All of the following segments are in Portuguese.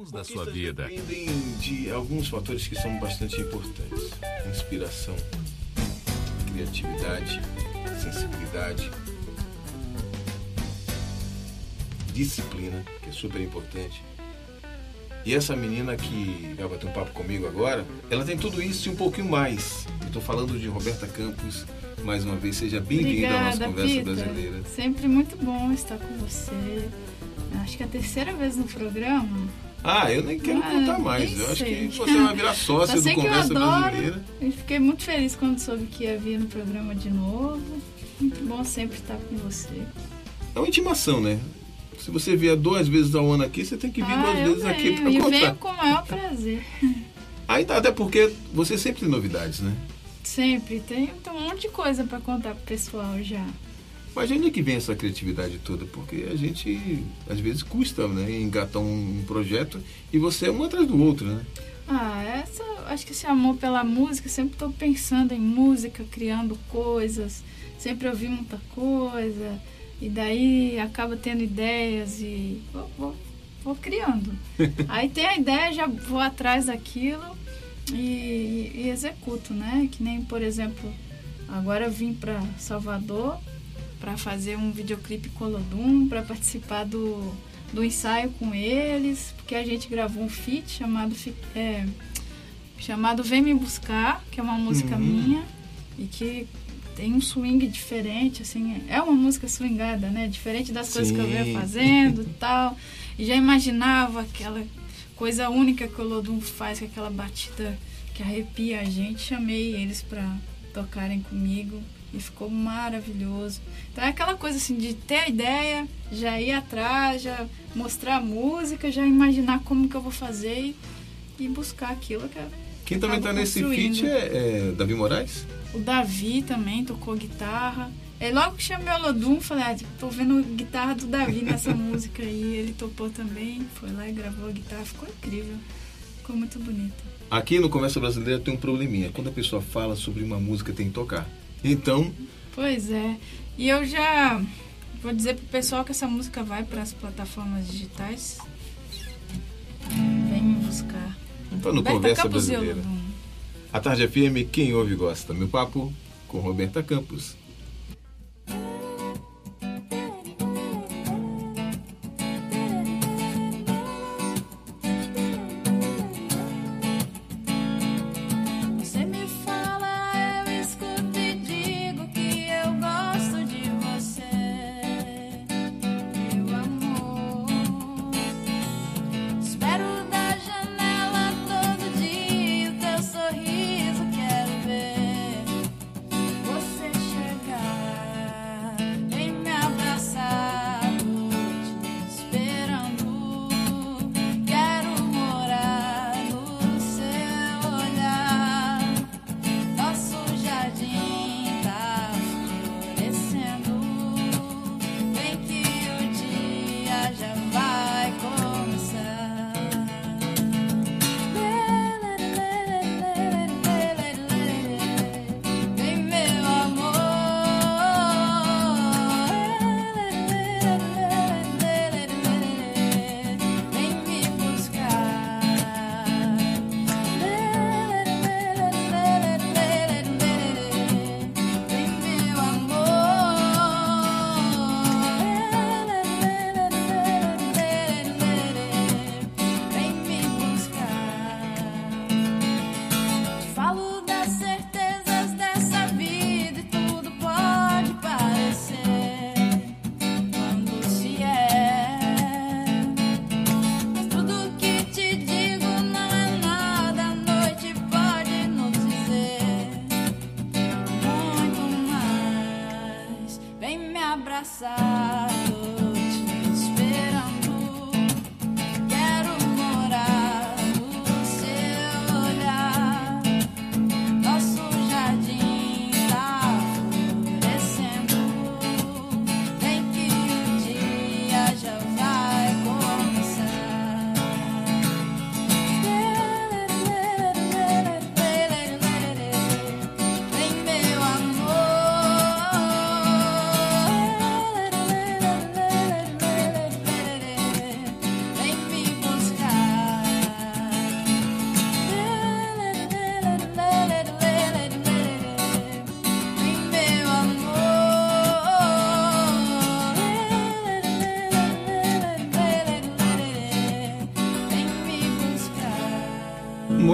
bons da sua vida. Dependem de alguns fatores que são bastante importantes: inspiração, criatividade, sensibilidade, disciplina, que é super importante. E essa menina que vai bater um papo comigo agora, ela tem tudo isso e um pouquinho mais. Estou falando de Roberta Campos. Mais uma vez, seja bem-vinda à nossa conversa Peter. brasileira. Sempre muito bom estar com você. Acho que é a terceira vez no programa. Ah, eu nem quero Ah, contar mais. Eu acho que você vai virar sócia Só do eu Conversa adoro. Brasileira. E fiquei muito feliz quando soube que ia vir no programa de novo. Muito bom sempre estar com você. É uma intimação, né? Se você vier duas vezes ao ano aqui, você tem que vir ah, duas eu vezes aqui venho, para e contar. venho com o maior prazer. Ainda até porque você sempre tem novidades, né? Sempre. Tem, tem um monte de coisa para contar pro pessoal já. Mas de onde é que vem essa criatividade toda? Porque a gente, às vezes, custa né, engatar um projeto e você é um atrás do outro, né? Ah, essa, acho que esse amor pela música, sempre estou pensando em música, criando coisas, sempre ouvi muita coisa, e daí acaba tendo ideias e vou, vou, vou criando. Aí tem a ideia, já vou atrás daquilo e, e executo, né? Que nem, por exemplo, agora eu vim para Salvador para fazer um videoclipe Colodum, para participar do, do ensaio com eles, porque a gente gravou um feat chamado é, chamado Vem Me Buscar, que é uma música Uhum. minha e que tem um swing diferente, assim, é uma música swingada, né? Diferente das coisas que eu Sim. venho fazendo e tal. E já imaginava aquela coisa única que o Lodum faz, com aquela batida que arrepia a gente. Chamei eles para tocarem comigo e ficou maravilhoso. Então é aquela coisa assim de ter a ideia, já ir atrás, já mostrar a música, já imaginar como que eu vou fazer e, e buscar aquilo que é Quem também está nesse feat é, é Davi Moraes? o Davi também tocou guitarra. É logo que chamei o Lodum, falei, ah, tô vendo guitarra do Davi nessa música aí. Ele topou também, foi lá e gravou a guitarra, ficou incrível. Ficou muito bonito. Aqui no Conversa Brasileira tem um probleminha. Quando a pessoa fala sobre uma música, tem que tocar. Então, Pois é. E eu já vou dizer pro pessoal que essa música vai para as plataformas digitais. Vem me buscar. então no Conversa Campos Brasileira. A Tarde FM, quem ouve gosta. Meu papo com Roberta Campos.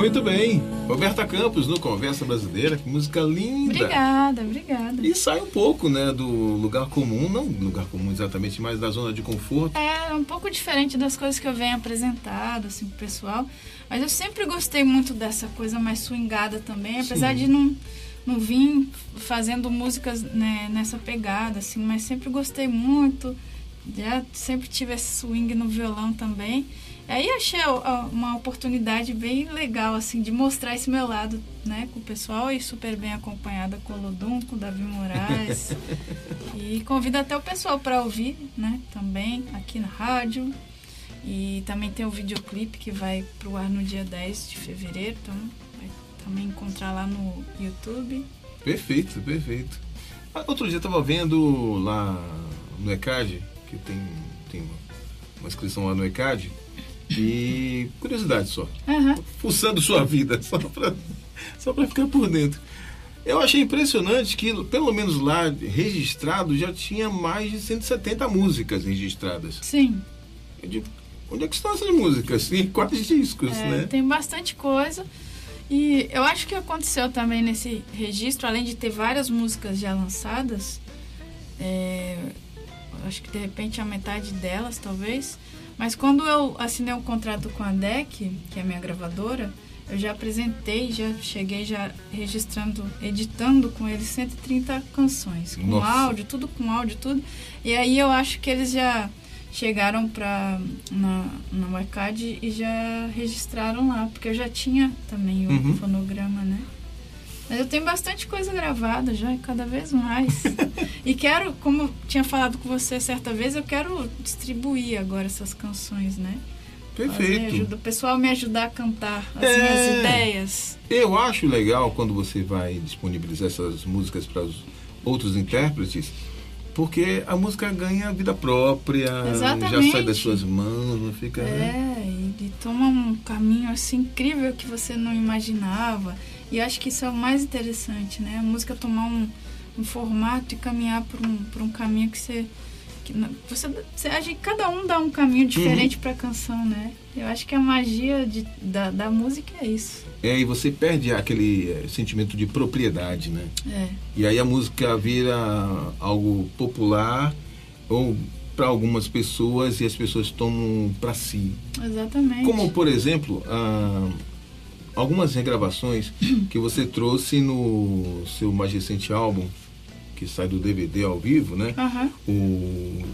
Muito bem. Roberta Campos no Conversa Brasileira, que música linda. Obrigada, obrigada. E sai um pouco, né, do lugar comum, não lugar comum exatamente, mas da zona de conforto. É, um pouco diferente das coisas que eu venho apresentado, assim, pro pessoal. Mas eu sempre gostei muito dessa coisa mais swingada também, apesar Sim. de não, não vir fazendo músicas né, nessa pegada, assim, mas sempre gostei muito. Já sempre tive esse swing no violão também. Aí achei uma oportunidade bem legal, assim, de mostrar esse meu lado, né, com o pessoal e super bem acompanhada com o Lodum, com o Davi Moraes. e convido até o pessoal para ouvir, né, também aqui na rádio. E também tem o videoclipe que vai pro ar no dia 10 de fevereiro, então vai também encontrar lá no YouTube. Perfeito, perfeito. Ah, outro dia eu tava vendo lá no ECAD, que tem, tem uma inscrição lá no ECAD, e curiosidade só. Uhum. Fuçando sua vida, só para só pra ficar por dentro. Eu achei impressionante que, pelo menos lá registrado, já tinha mais de 170 músicas registradas. Sim. Eu digo, onde é que estão essas músicas? E quais discos, é, né? Tem bastante coisa. E eu acho que aconteceu também nesse registro, além de ter várias músicas já lançadas, é, acho que de repente a metade delas, talvez, mas quando eu assinei um contrato com a DEC, que é a minha gravadora, eu já apresentei, já cheguei já registrando, editando com eles 130 canções, com Nossa. áudio, tudo com áudio, tudo. E aí eu acho que eles já chegaram para na, na Arcade e já registraram lá, porque eu já tinha também o uhum. fonograma, né? Mas eu tenho bastante coisa gravada já, cada vez mais. e quero, como eu tinha falado com você certa vez, eu quero distribuir agora essas canções, né? Perfeito. Ajuda, o pessoal me ajudar a cantar as é, minhas ideias. Eu acho legal quando você vai disponibilizar essas músicas para os outros intérpretes, porque a música ganha vida própria, Exatamente. já sai das suas mãos, não fica. É, né? e, e toma um caminho assim incrível que você não imaginava. E acho que isso é o mais interessante, né? A música tomar um, um formato e caminhar por um, por um caminho que você. Que você, você acha que cada um dá um caminho diferente uhum. para a canção, né? Eu acho que a magia de, da, da música é isso. É, e você perde aquele eh, sentimento de propriedade, né? É. E aí a música vira algo popular ou para algumas pessoas e as pessoas tomam para si. Exatamente. Como, por exemplo, a algumas regravações que você trouxe no seu mais recente álbum, que sai do DVD ao vivo, né? Uhum. O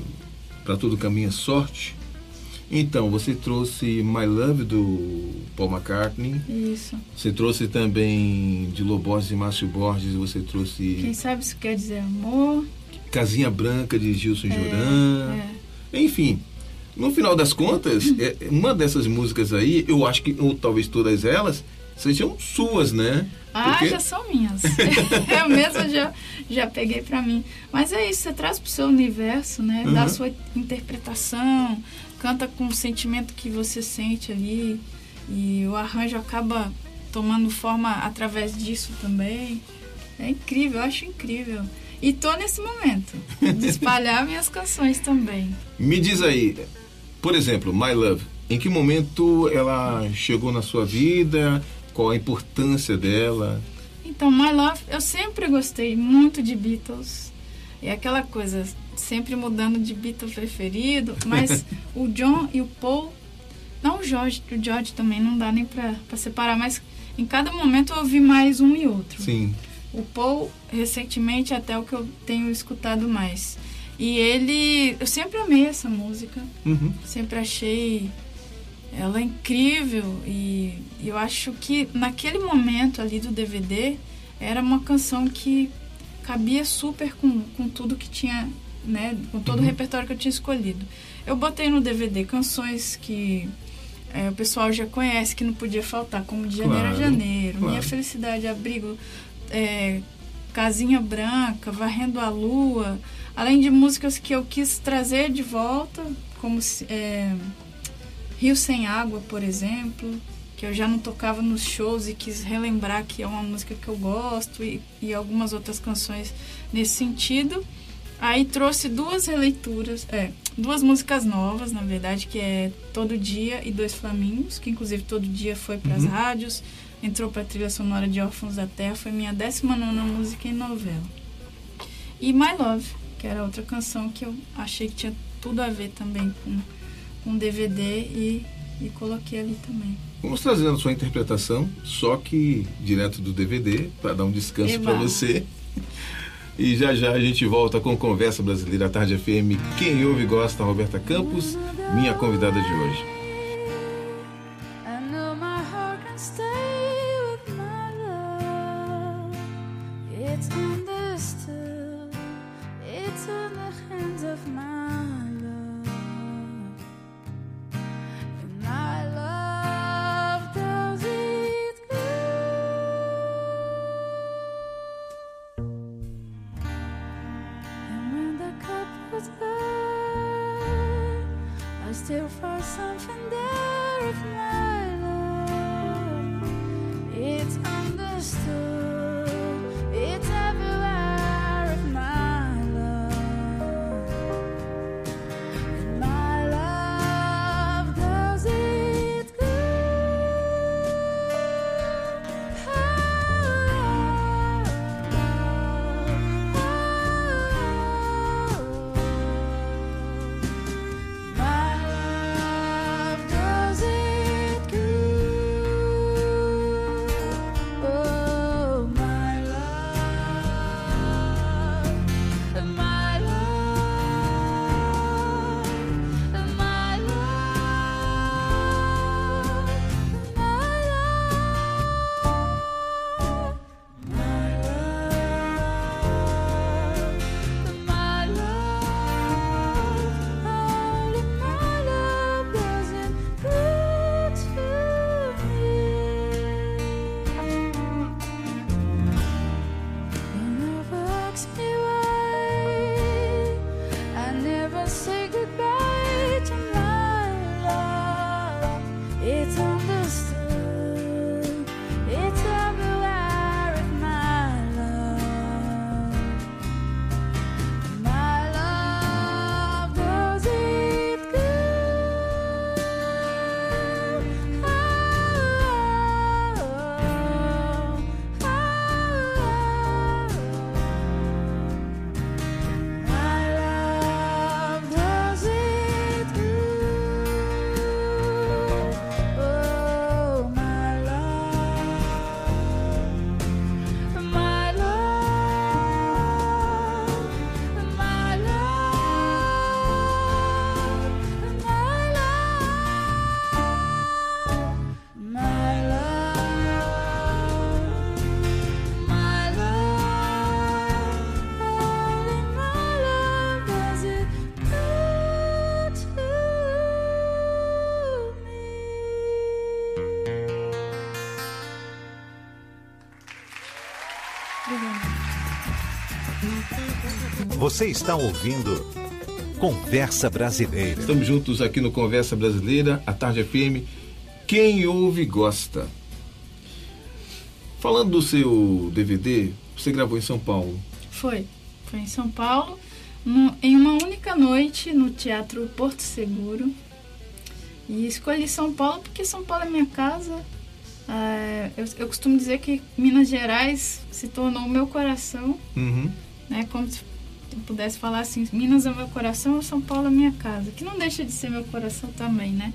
Pra Todo Caminho é Sorte. Então, você trouxe My Love do Paul McCartney. Isso. Você trouxe também de Lobos e Márcio Borges, você trouxe. Quem sabe isso quer dizer amor. Casinha Branca de Gilson é, Joran. É. Enfim, no final das contas, é, uma dessas músicas aí, eu acho que, ou talvez todas elas, sejam suas, né? Ah, Porque... já são minhas. eu mesma já, já peguei para mim. Mas é isso, você traz pro seu universo, né? Uhum. Dá a sua interpretação, canta com o sentimento que você sente ali. E o arranjo acaba tomando forma através disso também. É incrível, eu acho incrível. E tô nesse momento de espalhar minhas canções também. Me diz aí, por exemplo, My Love, em que momento ela chegou na sua vida? Qual a importância dela? Então, My Love, eu sempre gostei muito de Beatles. É aquela coisa, sempre mudando de Beatle preferido, mas o John e o Paul, não o George, o George também não dá nem pra, pra separar, mas em cada momento eu ouvi mais um e outro. Sim. O Paul, recentemente, até o que eu tenho escutado mais. E ele. Eu sempre amei essa música. Uhum. Sempre achei ela incrível. E eu acho que naquele momento ali do DVD era uma canção que cabia super com, com tudo que tinha, né? Com todo uhum. o repertório que eu tinha escolhido. Eu botei no DVD canções que é, o pessoal já conhece, que não podia faltar, como de janeiro claro, a janeiro, claro. Minha Felicidade, Abrigo, é, Casinha Branca, Varrendo a Lua além de músicas que eu quis trazer de volta, como é, Rio Sem Água, por exemplo, que eu já não tocava nos shows e quis relembrar que é uma música que eu gosto, e, e algumas outras canções nesse sentido. Aí trouxe duas releituras, é, duas músicas novas, na verdade, que é Todo Dia e Dois Flamingos, que inclusive todo dia foi para as uhum. rádios, entrou para a trilha sonora de Órfãos da Terra, foi minha 19 música em novela. E My Love, que era outra canção que eu achei que tinha tudo a ver também com, com DVD e, e coloquei ali também. Vamos trazendo a sua interpretação, só que direto do DVD, para dar um descanso para você. E já já a gente volta com Conversa Brasileira Tarde FM. Quem ouve gosta, Roberta Campos, minha convidada de hoje. Você está ouvindo Conversa Brasileira. Estamos juntos aqui no Conversa Brasileira, a Tarde FM. Quem ouve gosta. Falando do seu DVD, você gravou em São Paulo? Foi. Foi em São Paulo, no, em uma única noite no Teatro Porto Seguro. E escolhi São Paulo porque São Paulo é minha casa. É, eu, eu, costumo dizer que Minas Gerais se tornou o meu coração. Uhum. Né, como se pudesse falar assim, Minas é meu coração, São Paulo é minha casa, que não deixa de ser meu coração também, né?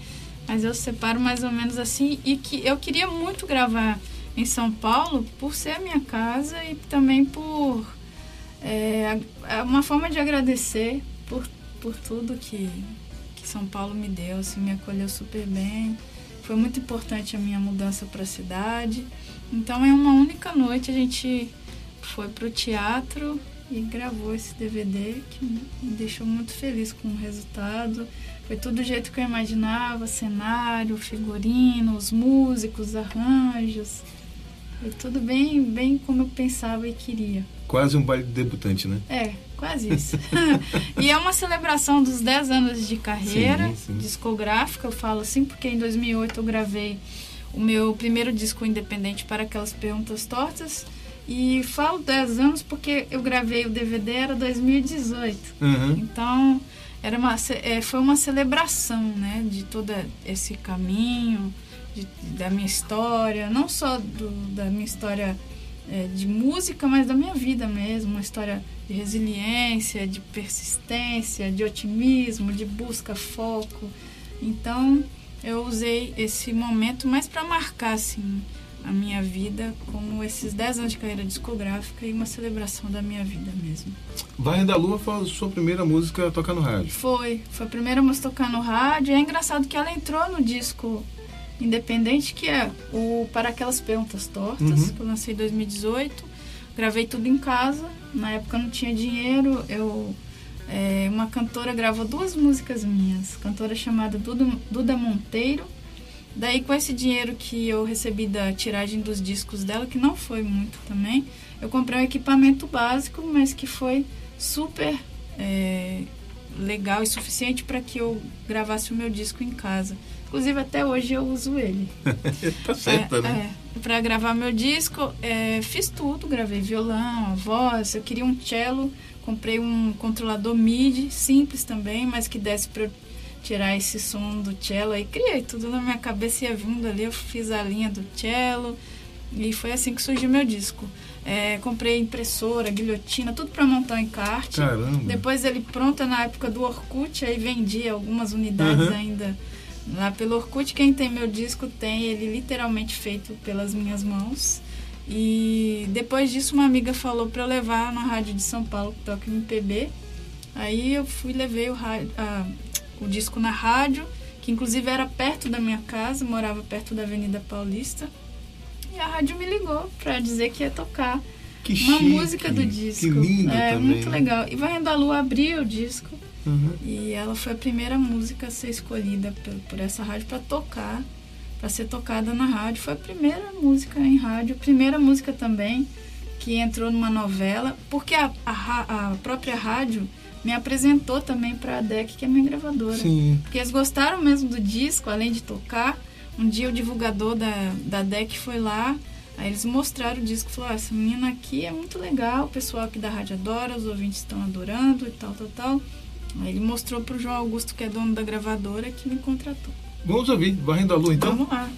Mas eu separo mais ou menos assim e que eu queria muito gravar em São Paulo por ser a minha casa e também por é, é uma forma de agradecer por, por tudo que, que São Paulo me deu, assim, me acolheu super bem. Foi muito importante a minha mudança para a cidade. Então, em uma única noite, a gente foi para o teatro e gravou esse DVD que me deixou muito feliz com o resultado. Foi tudo do jeito que eu imaginava, cenário, figurino, os músicos, arranjos. Foi tudo bem, bem como eu pensava e queria. Quase um baile de debutante, né? É, quase isso. e é uma celebração dos 10 anos de carreira sim, sim. discográfica, eu falo assim, porque em 2008 eu gravei o meu primeiro disco independente para aquelas perguntas tortas E falo 10 anos porque eu gravei o DVD era 2018. Uhum. Então, era uma, é, foi uma celebração, né? De todo esse caminho, de- da minha história. Não só do- da minha história é, de música, mas da minha vida mesmo. Uma história de resiliência, de persistência, de otimismo, de busca, foco. Então, eu usei esse momento mais para marcar, assim, a minha vida como esses 10 anos de carreira discográfica e uma celebração da minha vida mesmo. Vai da Lua foi a sua primeira música a tocar no rádio. Foi, foi a primeira música a tocar no rádio. É engraçado que ela entrou no disco independente, que é o Para Aquelas Perguntas Tortas, Uhum. que eu lancei em 2018. Gravei tudo em casa. Na época não tinha dinheiro. Eu, é, uma cantora gravou duas músicas minhas. Cantora chamada Duda, Duda Monteiro. Daí, com esse dinheiro que eu recebi da tiragem dos discos dela, que não foi muito também, eu comprei um equipamento básico, mas que foi super é, legal e suficiente para que eu gravasse o meu disco em casa. Inclusive, até hoje eu uso ele. tá certa, é, né? É, para gravar meu disco, é, fiz tudo, gravei violão, voz, eu queria um cello, comprei um controlador MIDI, simples também, mas que desse para tirar esse som do cello, aí criei tudo na minha cabeça, ia vindo ali, eu fiz a linha do cello, e foi assim que surgiu meu disco. É, comprei impressora, guilhotina, tudo para montar um encarte. Caramba. Depois ele pronto na época do Orkut, aí vendi algumas unidades Uhum. ainda lá pelo Orkut. Quem tem meu disco tem ele literalmente feito pelas minhas mãos. E depois disso uma amiga falou para eu levar na rádio de São Paulo que toca MPB. Aí eu fui levei o, rádio, a- o disco na rádio, que inclusive era perto da minha casa, morava perto da Avenida Paulista. E a rádio me ligou para dizer que ia tocar que uma chique, música do disco. Que lindo é também. muito legal. E Varrendo a Lua abriu o disco Uhum. e ela foi a primeira música a ser escolhida por, por essa rádio para tocar, para ser tocada na rádio. Foi a primeira música em rádio, a primeira música também que entrou numa novela, porque a, a, a própria rádio me apresentou também para a DEC, que é minha gravadora. Sim. Porque eles gostaram mesmo do disco, além de tocar. Um dia o divulgador da, da DEC foi lá, aí eles mostraram o disco e falaram, ah, essa menina aqui é muito legal, o pessoal aqui da rádio adora, os ouvintes estão adorando e tal, tal, tal. Aí ele mostrou pro João Augusto, que é dono da gravadora, que me contratou. Vamos ouvir. Varrendo a Lua, então? Vamos lá.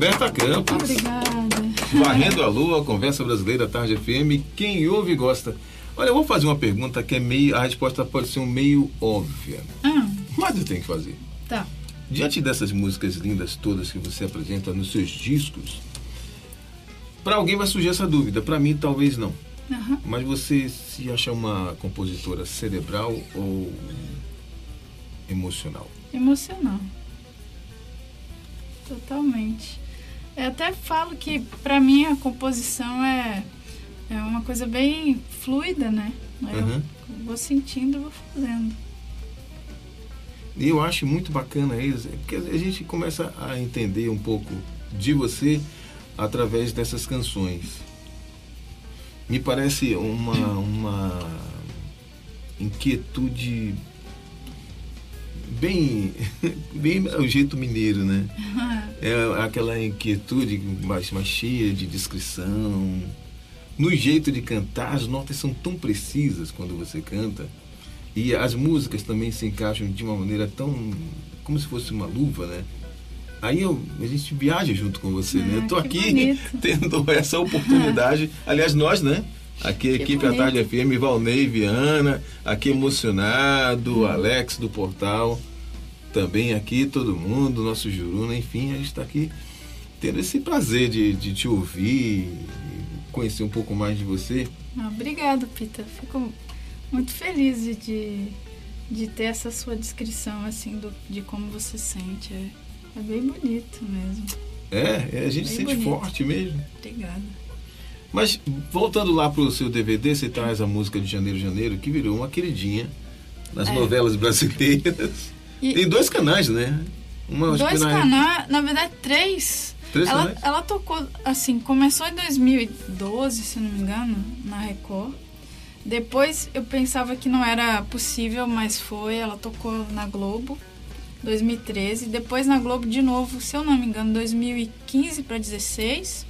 Roberta Campos. Obrigada. Varrendo a Lua, Conversa Brasileira Tarde FM. Quem ouve gosta. Olha, eu vou fazer uma pergunta que é meio. A resposta pode ser um meio óbvia. Ah, Mas eu tenho que fazer. tá. Diante dessas músicas lindas todas que você apresenta nos seus discos, para alguém vai surgir essa dúvida. Para mim, talvez não. Aham. Mas você se acha uma compositora cerebral ou emocional? Emocional. Totalmente. Eu até falo que pra mim a composição é, é uma coisa bem fluida, né? Eu Uhum. vou sentindo e vou fazendo. E eu acho muito bacana isso, porque a gente começa a entender um pouco de você através dessas canções. Me parece uma, uma inquietude bem, bem o jeito mineiro, né? É aquela inquietude mais, mais cheia de descrição. No jeito de cantar, as notas são tão precisas quando você canta. E as músicas também se encaixam de uma maneira tão. como se fosse uma luva, né? Aí eu, a gente viaja junto com você, né? Ah, Eu tô aqui bonito. tendo essa oportunidade. Aliás, nós, né? Aqui a Que equipe bonito. Tarde FM, Valnei, Viana, aqui emocionado, Alex do Portal, também aqui todo mundo, nosso Juruna, enfim, a gente está aqui tendo esse prazer de, de te ouvir, conhecer um pouco mais de você. Ah, obrigado, Pita. Fico muito feliz de, de, de ter essa sua descrição, assim, do, de como você sente. É, é bem bonito mesmo. É, é, a gente Bem sente bonito. forte mesmo. Obrigada. Mas voltando lá pro seu DVD, você traz a música de Janeiro Janeiro, que virou uma queridinha nas É. novelas brasileiras. E- Tem dois canais, né? Uma, Dois na- canais, na verdade, três. Três ela, canais? ela tocou, assim, começou em 2012, se não me engano, na Record. Depois eu pensava que não era possível, mas foi. Ela tocou na Globo, 2013. Depois na Globo de novo, se eu não me engano, 2015 para 16.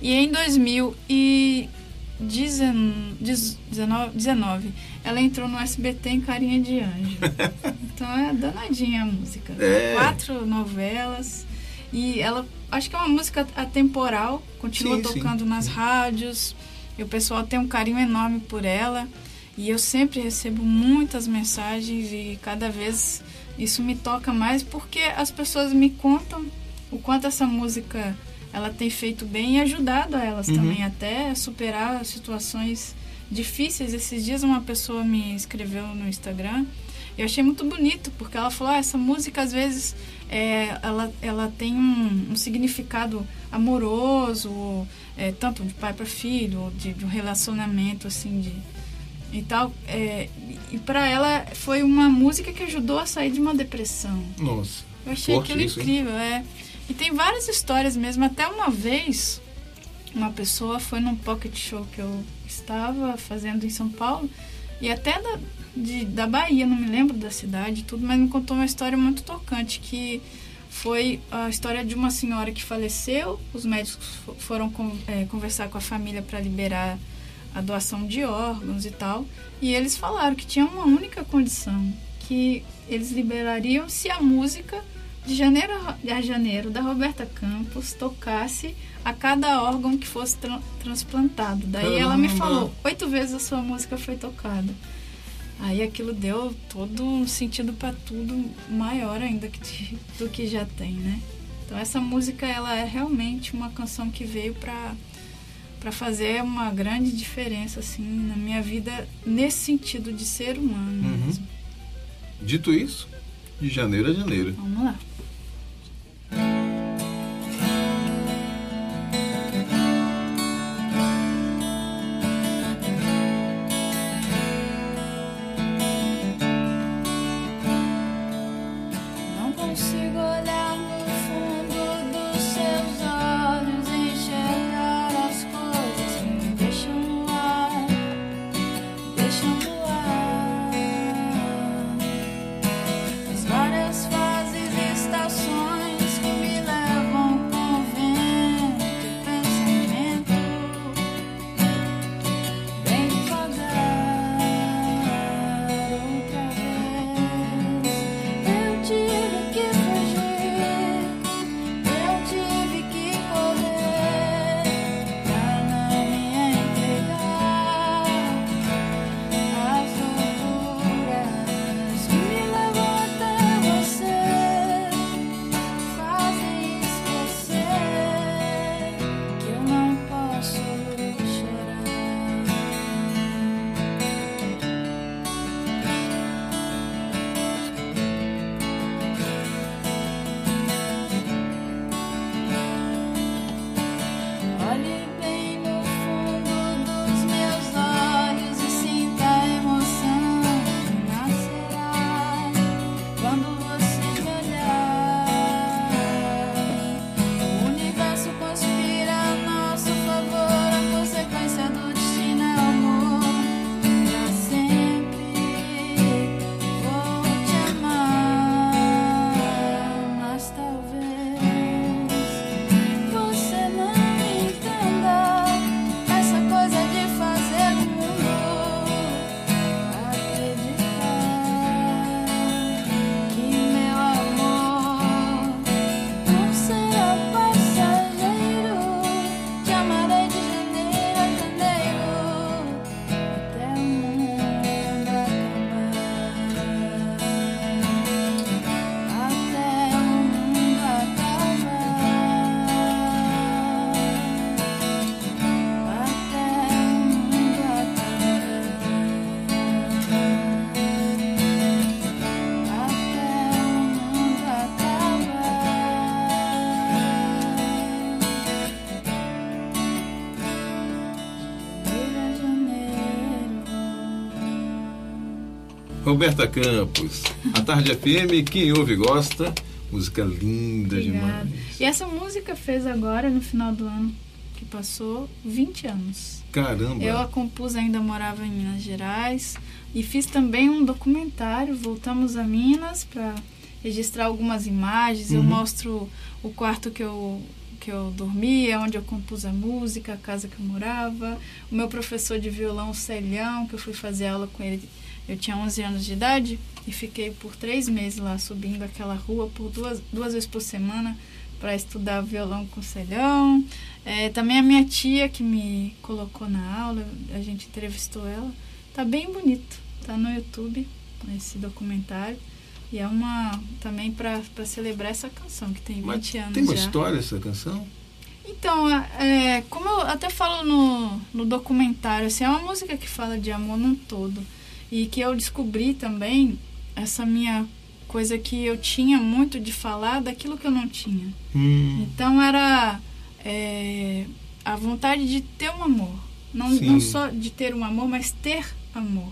E em 2019, 19, ela entrou no SBT em Carinha de Anjo. Então é danadinha a música. É. Quatro novelas. E ela, acho que é uma música atemporal, continua Sim, sim. tocando nas rádios. E o pessoal tem um carinho enorme por ela. E eu sempre recebo muitas mensagens e cada vez isso me toca mais porque as pessoas me contam o quanto essa música ela tem feito bem e ajudado a elas Uhum. também até superar situações difíceis. Esses dias uma pessoa me escreveu no Instagram eu achei muito bonito porque ela falou ah, essa música às vezes é, ela, ela tem um, um significado amoroso é, tanto de pai para filho de, de um relacionamento assim de e tal é, e para ela foi uma música que ajudou a sair de uma depressão Nossa. eu achei Forte aquilo isso, hein? incrível, é. E tem várias histórias mesmo. Até uma vez, uma pessoa foi num pocket show que eu estava fazendo em São Paulo, e até da, de, da Bahia, não me lembro da cidade tudo, mas me contou uma história muito tocante, que foi a história de uma senhora que faleceu, os médicos fo- foram con- é, conversar com a família para liberar a doação de órgãos e tal, e eles falaram que tinha uma única condição, que eles liberariam se a música de janeiro a janeiro da Roberta Campos tocasse a cada órgão que fosse tra- transplantado. Daí ela me Caramba! falou, oito vezes a sua música foi tocada. Aí aquilo deu todo um sentido para tudo maior ainda que, do que já tem, né? Então essa música ela é realmente uma canção que veio para para fazer uma grande diferença assim na minha vida nesse sentido de ser humano. Uhum. mesmo. Dito isso, de janeiro a janeiro. Vamos lá. Roberta Campos, a Tarde FM, quem ouve gosta. Música linda Obrigada. demais. E essa música fez agora, no final do ano que passou, 20 anos. Caramba. Eu a compus ainda morava em Minas Gerais e fiz também um documentário. Voltamos a Minas para registrar algumas imagens. Eu Uhum. mostro o quarto que eu que eu dormia, onde eu compus a música, a casa que eu morava. O meu professor de violão, o Celhão, que eu fui fazer aula com ele, eu tinha 11 anos de idade e fiquei por três meses lá subindo aquela rua por duas, duas vezes por semana para estudar violão com o Celhão. É, também a minha tia que me colocou na aula, a gente entrevistou ela. Tá bem bonito, tá no YouTube esse documentário. E é uma também para celebrar essa canção que tem 20 Mas anos tem uma já. história essa canção? Então, é, como eu até falo no, no documentário, assim, é uma música que fala de amor num todo. E que eu descobri também essa minha coisa que eu tinha muito de falar daquilo que eu não tinha. Hum, Então era é, a vontade de ter um amor. Não, Sim. não só de ter um amor, mas ter amor.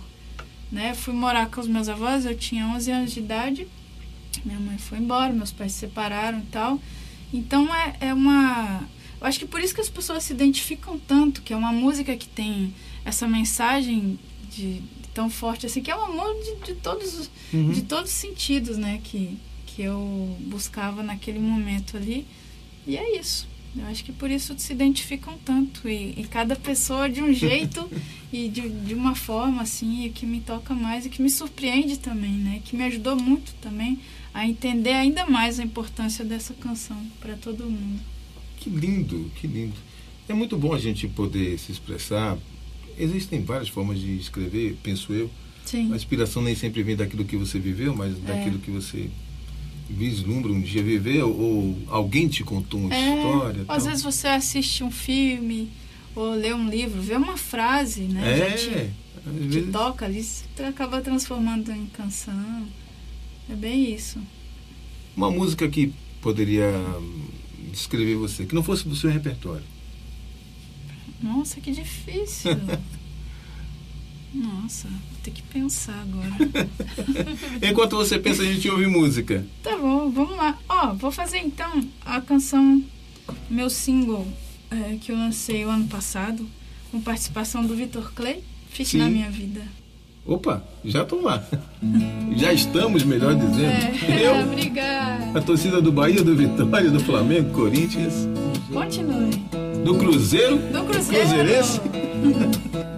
Né? Fui morar com os meus avós, eu tinha 11 anos de idade. Minha mãe foi embora, meus pais se separaram e tal. Então é, é uma. Eu acho que por isso que as pessoas se identificam tanto, que é uma música que tem essa mensagem de, tão forte assim, que é o amor de, de todos os, uhum. de todos os sentidos, né, que, que eu buscava naquele momento ali. E é isso. Eu acho que por isso se identificam tanto. E, e cada pessoa de um jeito e de, de uma forma, assim, e que me toca mais e que me surpreende também, né? Que me ajudou muito também a entender ainda mais a importância dessa canção para todo mundo. Que lindo, que lindo. É muito bom a gente poder se expressar. Existem várias formas de escrever, penso eu. Sim. A inspiração nem sempre vem daquilo que você viveu, mas daquilo que você vislumbra um dia viver, ou, ou alguém te contou uma É, história. às tal. vezes você assiste um filme ou lê um livro, vê uma frase, né? te- É, às te vezes, toca ali, acaba transformando em canção. É bem isso. uma música que poderia descrever você, que não fosse do seu repertório. Nossa, que difícil. Nossa, vou ter que pensar agora. Enquanto você pensa, a gente ouve música. Tá bom, vamos lá. Ó, vou fazer então a canção, meu single é, que eu lancei o ano passado, com participação do Vitor Clay, Fique Sim. na Minha Vida. Opa, já estamos lá. Já estamos, melhor dizendo. É, Eu, obrigada. a torcida do Bahia, do Vitória, do Flamengo, Corinthians, Continue. Do Cruzeiro, Do Cruzeiro. Cruzeirense.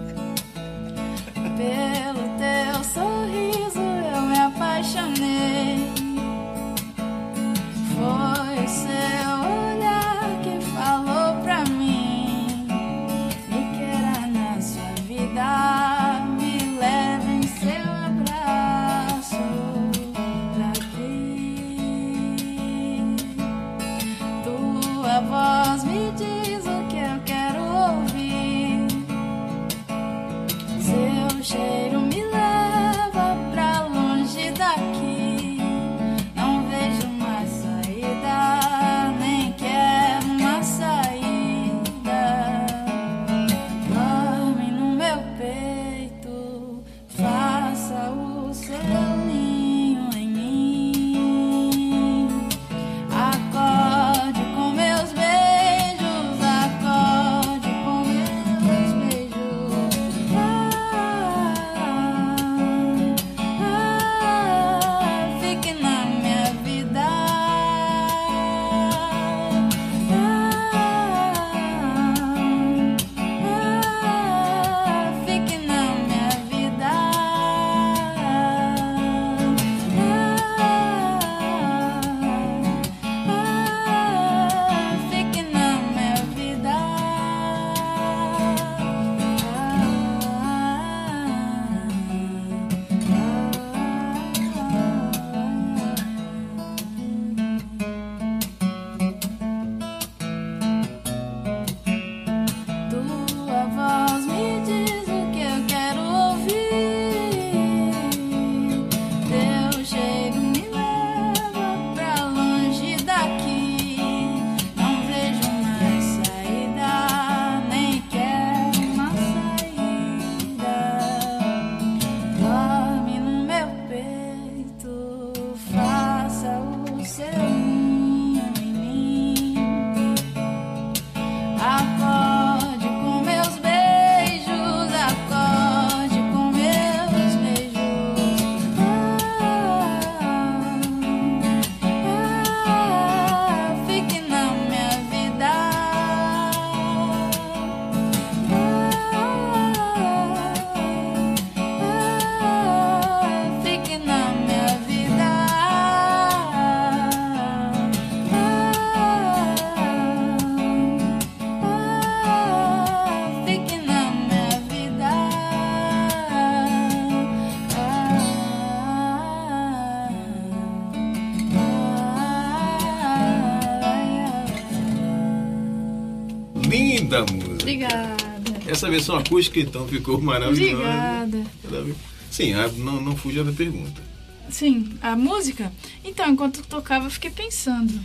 Essa versão acústica então ficou maravilhosa. Obrigada. Sim, não, não fuja da pergunta. Sim, a música? Então, enquanto tocava, eu fiquei pensando.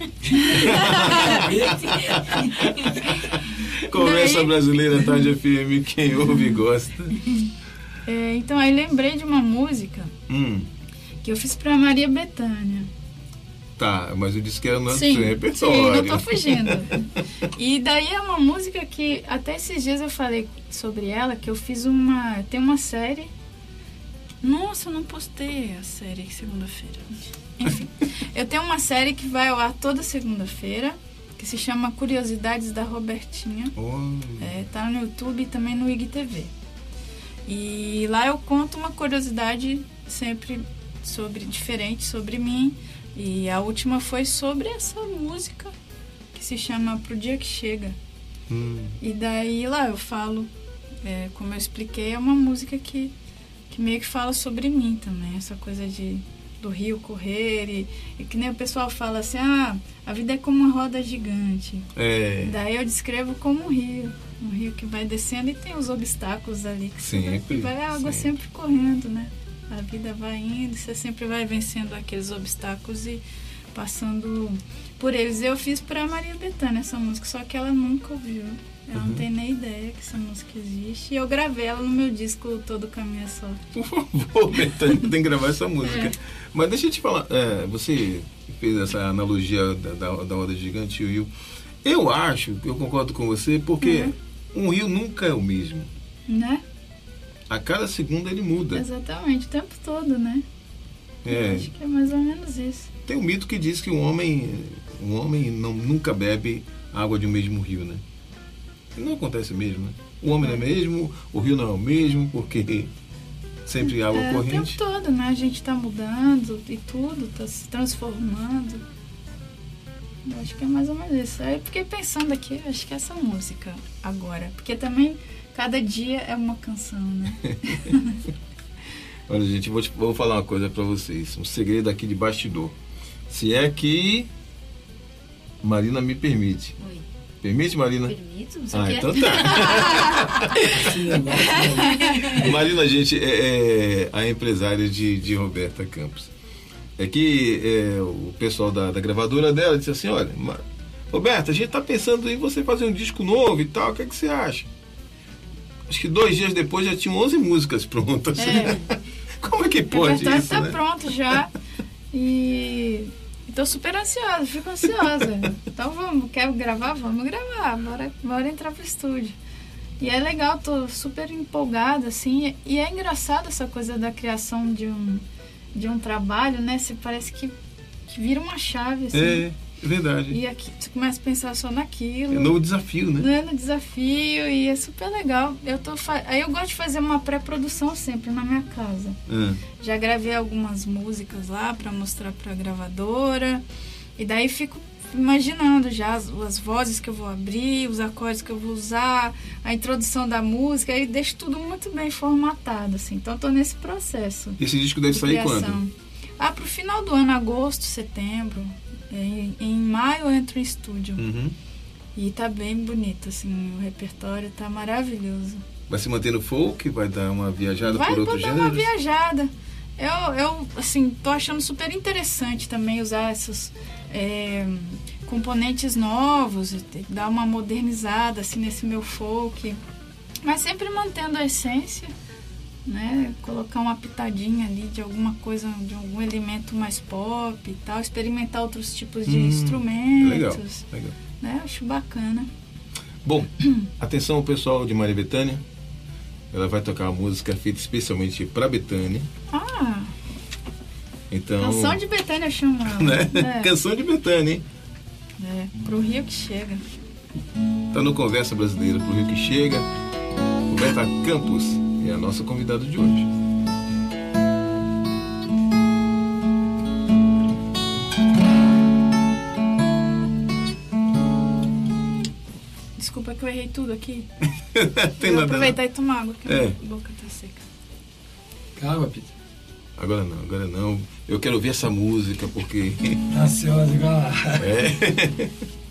Conversa Daí... Brasileira Tarde FM, quem ouve gosta. É, então, aí lembrei de uma música hum. que eu fiz pra Maria Bethânia. Tá, mas eu disse que era no sim, repertório. Sim, não tô fugindo. e daí é uma música que até esses dias eu falei sobre ela, que eu fiz uma. Tem uma série nossa, eu não postei a série segunda-feira. Enfim, eu tenho uma série que vai ao ar toda segunda-feira, que se chama Curiosidades da Robertinha. Oh. É, tá no YouTube e também no IGTV. E lá eu conto uma curiosidade sempre sobre diferente sobre mim. E a última foi sobre essa música que se chama Pro Dia que Chega. Hum. E daí lá eu falo, é, como eu expliquei, é uma música que que meio que fala sobre mim também, essa coisa de do rio correr e, e, que nem o pessoal fala assim, ah, a vida é como uma roda gigante. É. Daí eu descrevo como um rio, um rio que vai descendo e tem os obstáculos ali que sempre, vai, vai a água sempre. sempre correndo, né? A vida vai indo, você sempre vai vencendo aqueles obstáculos e passando por eles. Eu fiz para Maria Bethânia essa música, só que ela nunca ouviu. Eu uhum. não tenho nem ideia que essa música existe. E eu gravei ela no meu disco Todo Caminho é Só. Por favor, Betânia, tem que gravar essa música. É. Mas deixa eu te falar, é, você fez essa analogia da, da, da Roda Gigante e o Rio. Eu acho, eu concordo com você, porque uhum. um rio nunca é o mesmo. Né? A cada segundo ele muda. Exatamente, o tempo todo, né? É. Eu acho que é mais ou menos isso. Tem um mito que diz que um homem, um homem não, nunca bebe água de um mesmo rio, né? Não acontece mesmo, né? O homem não é mesmo, o rio não é o mesmo, porque sempre água é, corrente. O tempo todo, né? A gente está mudando e tudo, está se transformando. Eu acho que é mais ou menos isso. Aí eu fiquei pensando aqui, acho que é essa música agora. Porque também cada dia é uma canção, né? Olha, gente, vou, te, vou falar uma coisa para vocês. Um segredo aqui de bastidor. Se é que Marina me permite. Oi. Permite, Marina? Permito, não sei Ah, então tá. Marina, gente, é, é, a empresária de, de Roberta Campos. É que é, o pessoal da, da, gravadora dela disse assim, olha, Roberta, a gente tá pensando em você fazer um disco novo e tal, o que, é que você acha? Acho que dois dias depois já tinham 11 músicas prontas. É. Como é que pode isso, tá né? pronto já. E Tô super ansiosa, fico ansiosa. então vamos, quer gravar? Vamos gravar, bora, bora entrar pro estúdio. E é legal, tô super empolgada, assim. E é engraçado essa coisa da criação de um, de um trabalho, né? Você parece que, que vira uma chave, assim. É. É verdade. E aqui você começa a pensar só naquilo. É novo desafio, né? É no desafio e é super legal. Eu tô. Aí eu gosto de fazer uma pré-produção sempre na minha casa. É. Já gravei algumas músicas lá para mostrar pra gravadora. E daí fico imaginando já as, as, vozes que eu vou abrir, os acordes que eu vou usar, a introdução da música, e deixo tudo muito bem formatado, assim. Então tô nesse processo. Esse disco deve de sair criação. quando? Ah, pro final do ano, agosto, setembro. Em, em maio eu entro em estúdio. Uhum. E tá bem bonito, assim, o repertório tá maravilhoso. Vai se manter no folk? Vai dar uma viajada vai, por outros gêneros? Vai dar uma viajada. Eu, eu, assim, tô achando super interessante também usar esses é, componentes novos, dar uma modernizada, assim, nesse meu folk. Mas sempre mantendo a essência né? Colocar uma pitadinha ali de alguma coisa, de algum elemento mais pop e tal, experimentar outros tipos de hum, instrumentos. Legal, legal. Né? Acho bacana. Bom, atenção pessoal de Maria Bethânia. Ela vai tocar uma música feita especialmente para Bethânia. Ah! Então, Canção de Betânia chama. Né? É. Canção de Betânia, hein? É, pro Rio que chega. Tá no Conversa Brasileira, pro Rio que chega. Roberta Campos é a nossa convidada de hoje. Desculpa que eu errei tudo aqui. Tem eu vou aproveitar e tomar água, que é. a boca tá seca. Calma, Peter. Agora não, agora não. Eu quero ouvir essa música porque. Ansiosa igual. É.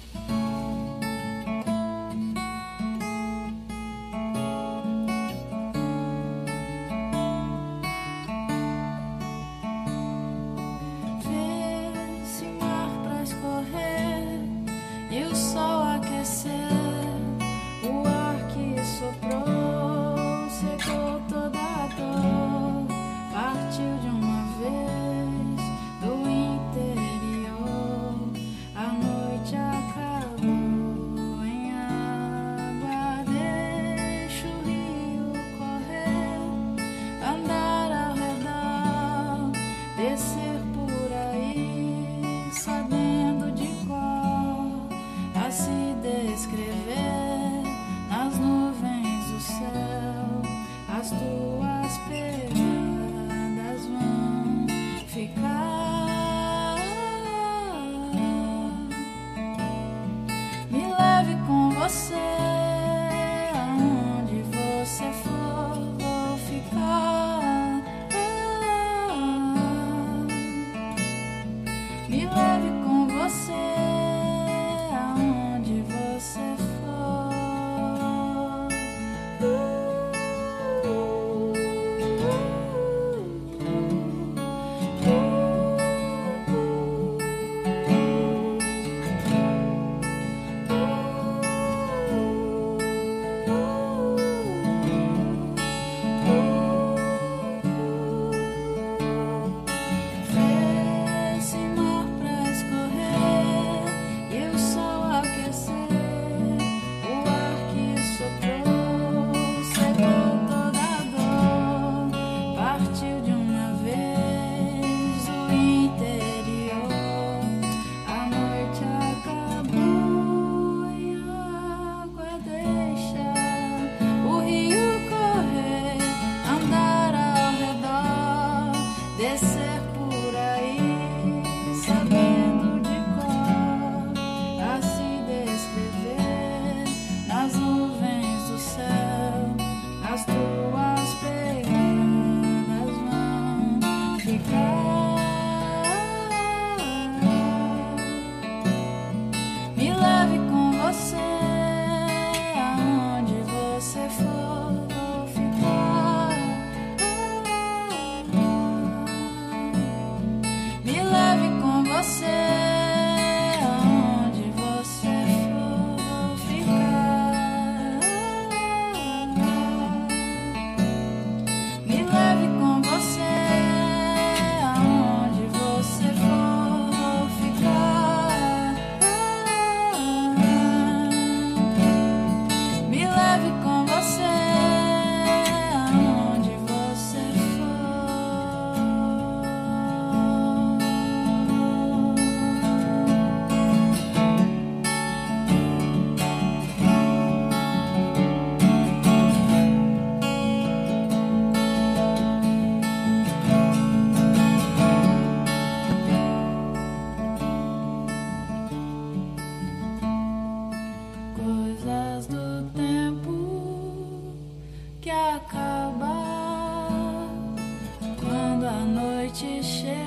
noite chega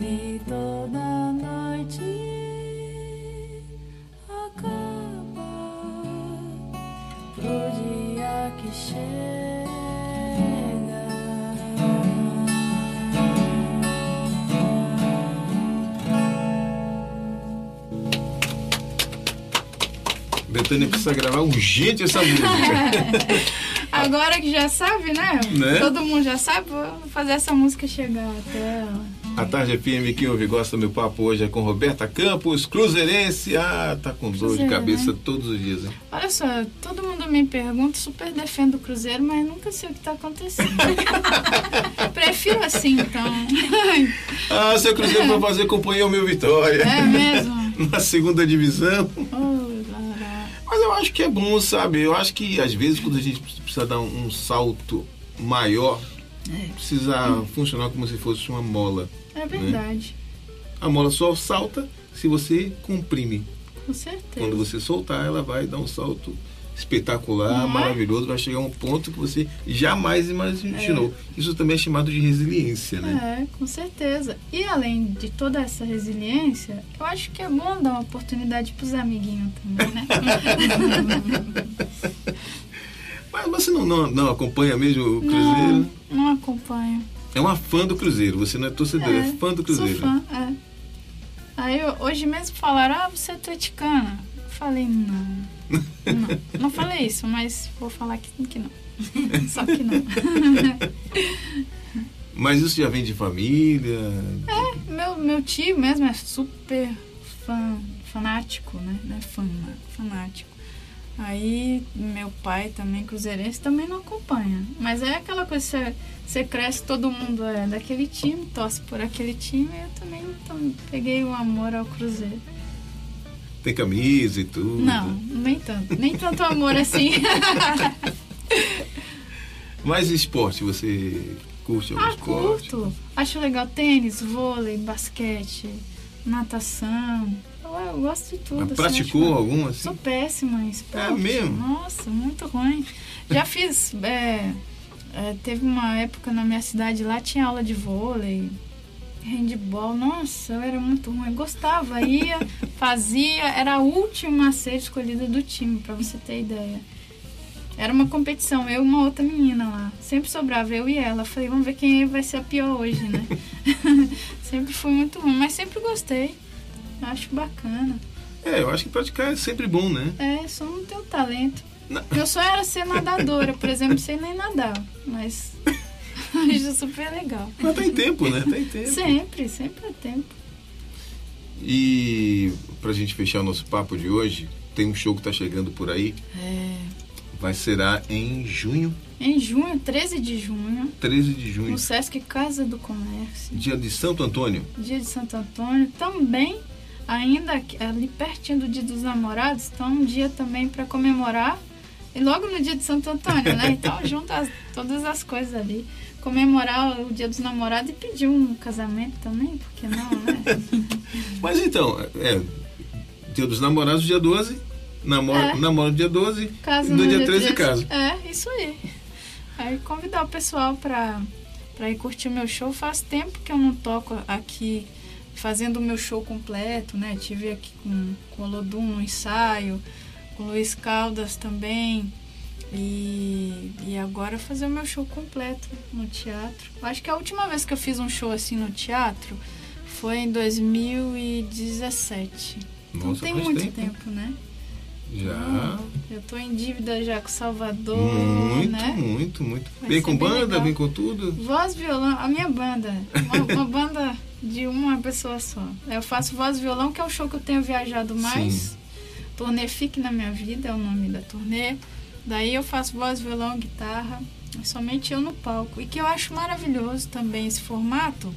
e toda noite acaba pro dia que chega. Betânia precisa gravar urgente essa música. Agora que já sabe, né? Né? Todo mundo já sabe, vou fazer essa música chegar até ela. A tarde FM que ouve gosta do meu papo hoje é com Roberta Campos, cruzeirense. Ah, tá com dor de Cruzeiro, cabeça né? todos os dias, hein? Olha só, todo mundo me pergunta, super defendo o Cruzeiro, mas nunca sei o que tá acontecendo. Prefiro assim, então. Ah, seu Cruzeiro vai fazer companhia ao meu Vitória. É mesmo? Na segunda divisão. Oh, acho que é bom, sabe? Eu acho que às vezes quando a gente precisa dar um, um salto maior, precisa funcionar como se fosse uma mola. É verdade, A mola só salta se você comprime. com certeza. Quando você soltar, ela vai dar um salto espetacular, é? maravilhoso, vai chegar a um ponto que você jamais imaginou. Isso também é chamado de resiliência, né? É, com certeza. E além de toda essa resiliência, eu acho que é bom dar uma oportunidade pros amiguinhos também, né? Mas você não, não, não acompanha mesmo o Cruzeiro? Não, não acompanho. É uma fã do Cruzeiro, você não é torcedor, é, fã do Cruzeiro. Sou fã, é. Aí hoje mesmo falaram, ah, você é atleticana. Eu falei, não. Não, não falei isso, mas vou falar que, que não. Só que não. Mas isso já vem de família? Meu, meu tio mesmo é super fã, fanático, né? Não é fã, né? fanático. Aí meu pai também, cruzeirense, também não acompanha. Mas é aquela coisa, você, você cresce, todo mundo é daquele time, torce por aquele time, e eu também então, peguei o amor ao Cruzeiro. Tem camisa e tudo? Não, nem tanto. Nem tanto amor assim. Mas esporte, você curte algum ah, esporte? curto. Acho legal tênis, vôlei, basquete, natação. Eu, eu gosto de tudo. Assim, praticou algum assim? Sou péssima em esporte. É mesmo? Nossa, muito ruim. Já fiz. é, é, teve uma época na minha cidade lá, tinha aula de vôlei, handball. Nossa, eu era muito ruim. Eu gostava, ia, fazia. Era a última a ser escolhida do time, pra você ter ideia. Era uma competição, eu e uma outra menina lá. Sempre sobrava eu e ela. Falei, vamos ver quem vai ser a pior hoje, né? sempre fui muito ruim, mas sempre gostei. Acho bacana. É, eu acho que praticar é sempre bom, né? É, só não tenho talento. Não. Meu sonho era ser nadadora, por exemplo, não sei nem nadar, mas acho super legal. Mas tá em tempo, né? Tá em tempo. Sempre, sempre é tempo. E pra gente fechar o nosso papo de hoje, tem um show que tá chegando por aí. É, Vai será em junho, em junho, 13 de junho, 13 de junho, no Sesc Casa do Comércio, dia de Santo Antônio. dia de Santo Antônio, também, ainda ali pertinho do Dia dos Namorados, então um dia também para comemorar. E logo no dia de Santo Antônio, né? Então junta as- todas as coisas ali. Comemorar o Dia dos Namorados e pedir um casamento também, porque não, né? Mas então, é, dia dos namorados, dia 12, namoro, É. namoro dia 12, Casa no dia 13 casa. É, isso aí. Aí convidar o pessoal pra, pra ir curtir o meu show. Faz tempo que eu não toco aqui fazendo o meu show completo, né? Tive aqui com, com o Olodum no ensaio, com o Luiz Caldas também. E, e agora fazer o meu show completo no teatro. Acho que a última vez que eu fiz um show assim no teatro foi em 2017. Não Nossa, tem faz muito tempo. tempo, né? Já. Eu tô em dívida já com Salvador, Muito, né? muito, muito. Vai Vem com banda, legal. vem com tudo. Voz, violão, a minha banda. Uma, uma banda de uma pessoa só. Eu faço voz e violão, que é o show que eu tenho viajado mais. Sim. Turnê Fique na Minha Vida é o nome da turnê. Daí eu faço voz, violão, guitarra. Somente eu no palco. E que eu acho maravilhoso também esse formato.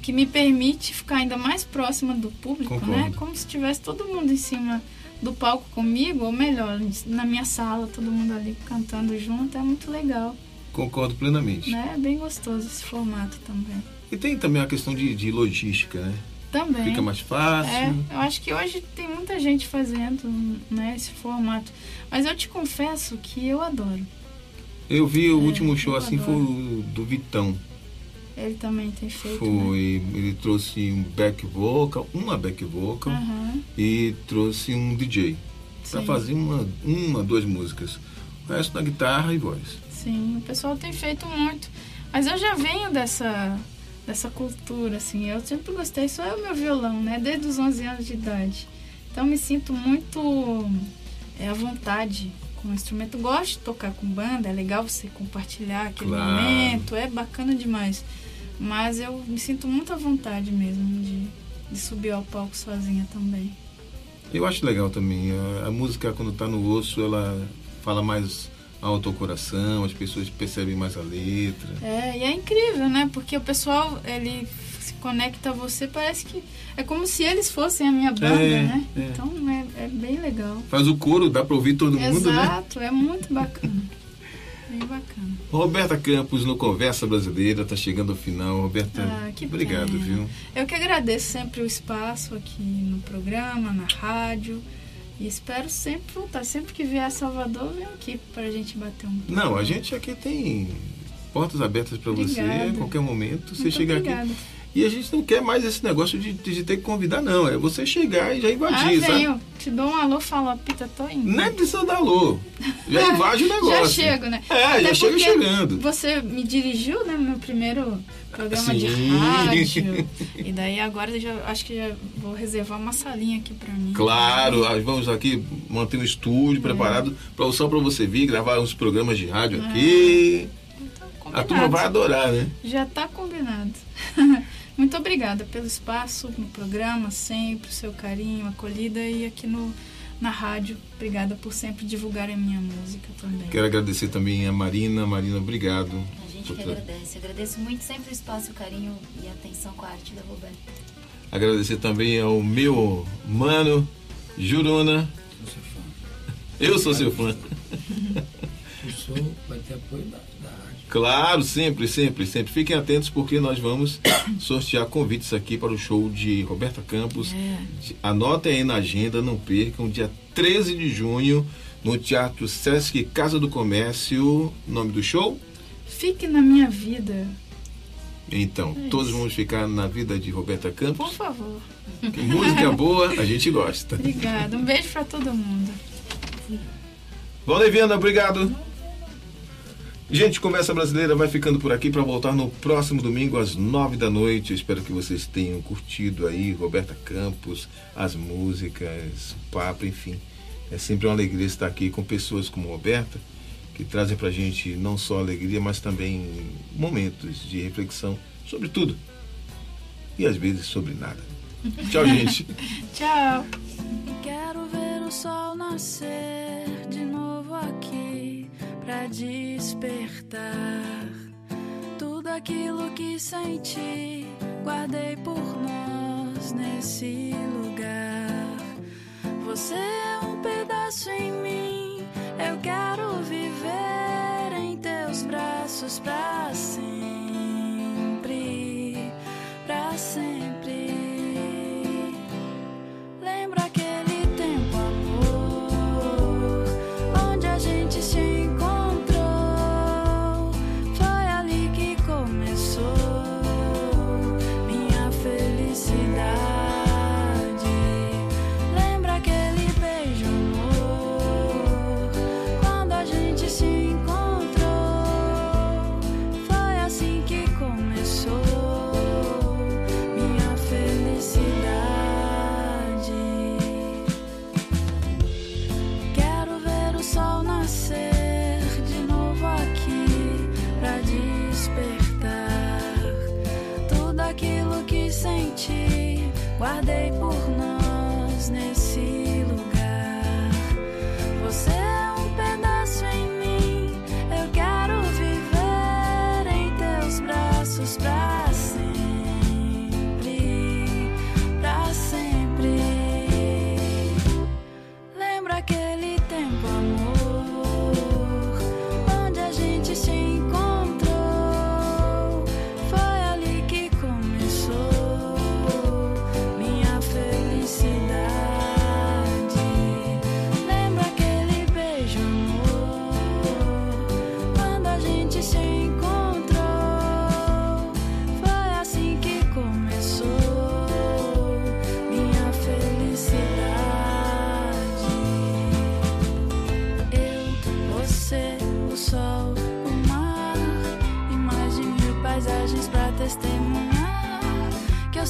Que me permite ficar ainda mais próxima do público, né? Concordo. Como se tivesse todo mundo em cima do palco comigo, ou melhor, na minha sala, todo mundo ali cantando junto. É muito legal. Concordo plenamente. Né? É bem gostoso esse formato também. E tem também a questão de, de logística, né? Também. Fica mais fácil. É, eu acho que hoje tem muita gente fazendo né, esse formato. Mas eu te confesso que eu adoro. Eu vi o É, último show assim, foi adoro. o do Vitão. Ele também tem feito. Né? Foi, ele trouxe um back vocal, uma back vocal e trouxe um DJ sim. fazer uma, uma, duas músicas. O resto na guitarra e voz. Sim, o pessoal tem feito muito. Mas eu já venho dessa, dessa cultura, assim. Eu sempre gostei, só é o meu violão, né? Desde os 11 anos de idade. Então me sinto muito é, à vontade com o instrumento. Gosto de tocar com banda, é legal você compartilhar aquele Claro. momento, é bacana demais. Mas eu me sinto muito à vontade mesmo de, de subir ao palco sozinha também. Eu acho legal também. A, a música, quando está no osso, ela fala mais alto ao coração, as pessoas percebem mais a letra. É, e é incrível, né? Porque o pessoal, ele se conecta a você, parece que é como se eles fossem a minha banda, É, né? é. Então é, é bem legal. Faz o coro, dá para ouvir todo mundo, né? Exato, é muito bacana. Bem bacana. Roberta Campos no Conversa Brasileira, tá chegando ao final. Roberta, Ah, que obrigado, pena. viu? Eu que agradeço sempre o espaço aqui no programa, na rádio. E espero sempre voltar. Sempre que vier a Salvador, venho aqui pra gente bater um Não, a gente aqui tem portas abertas para você a qualquer momento. Você Muito chegar obrigada. aqui. E a gente não quer mais esse negócio de, de ter que convidar, não. É você chegar e já Ah, invadir, sabe? venho. Te dou um alô, falo, ó, Pita, tô indo. Nem precisa dar alô. Já invade o negócio. Já chego, né? É, Até já porque chegando. Você me dirigiu, né, no meu primeiro programa de Sim. rádio. E daí agora eu já acho que já vou reservar uma salinha aqui pra mim. Claro, nós vamos aqui manter um estúdio preparado pra, só para você vir gravar uns programas de rádio aqui. Então, A turma vai adorar, né? Já tá combinado. Muito obrigada pelo espaço no programa, sempre, o seu carinho, acolhida e aqui no, na rádio. Obrigada por sempre divulgar a minha música também. Quero agradecer também a Marina. Marina, obrigado. A gente que tra- agradece. Agradeço muito sempre o espaço, o carinho e a atenção com a arte da Roberta. Agradecer também ao meu mano, Juruna. Eu sou fã. Eu sou seu fã. O show vai ter apoio da. Claro, sempre, sempre, sempre. Fiquem atentos porque nós vamos sortear convites aqui para o show de Roberta Campos. É. Anotem aí na agenda, não percam, dia 13 de junho, no Teatro Sesc Casa do Comércio. Nome do show? Fique na minha vida, Então, É todos vamos ficar na vida de Roberta por Campos. favor. Que música boa, a gente gosta. Obrigada. Um beijo pra todo mundo. Valeu, Viana, obrigado. Gente, Conversa Brasileira vai ficando por aqui para voltar no próximo domingo às nove da noite. Eu espero que vocês tenham curtido aí Roberta Campos, as músicas, o papo, enfim. É sempre uma alegria estar aqui com pessoas como Roberta, que trazem pra gente não só alegria, mas também momentos de reflexão sobre tudo. E às vezes sobre nada. Tchau, gente. Tchau. Quero ver o sol nascer de novo aqui pra despertar tudo aquilo que senti. Guardei por nós nesse lugar. Você é um pedaço em mim. Eu quero viver em teus braços pra sempre, pra sempre.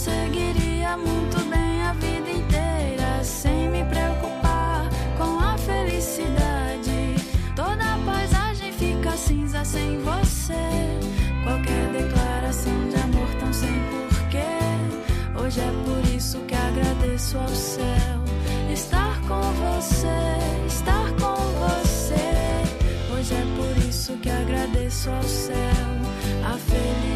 seguiria muito bem a vida inteira sem me preocupar com a felicidade. Toda a paisagem fica cinza sem você. Qualquer declaração de amor tão sem porquê. Hoje é por isso que agradeço ao céu estar com você, estar com você. Hoje é por isso que agradeço ao céu a felicidade.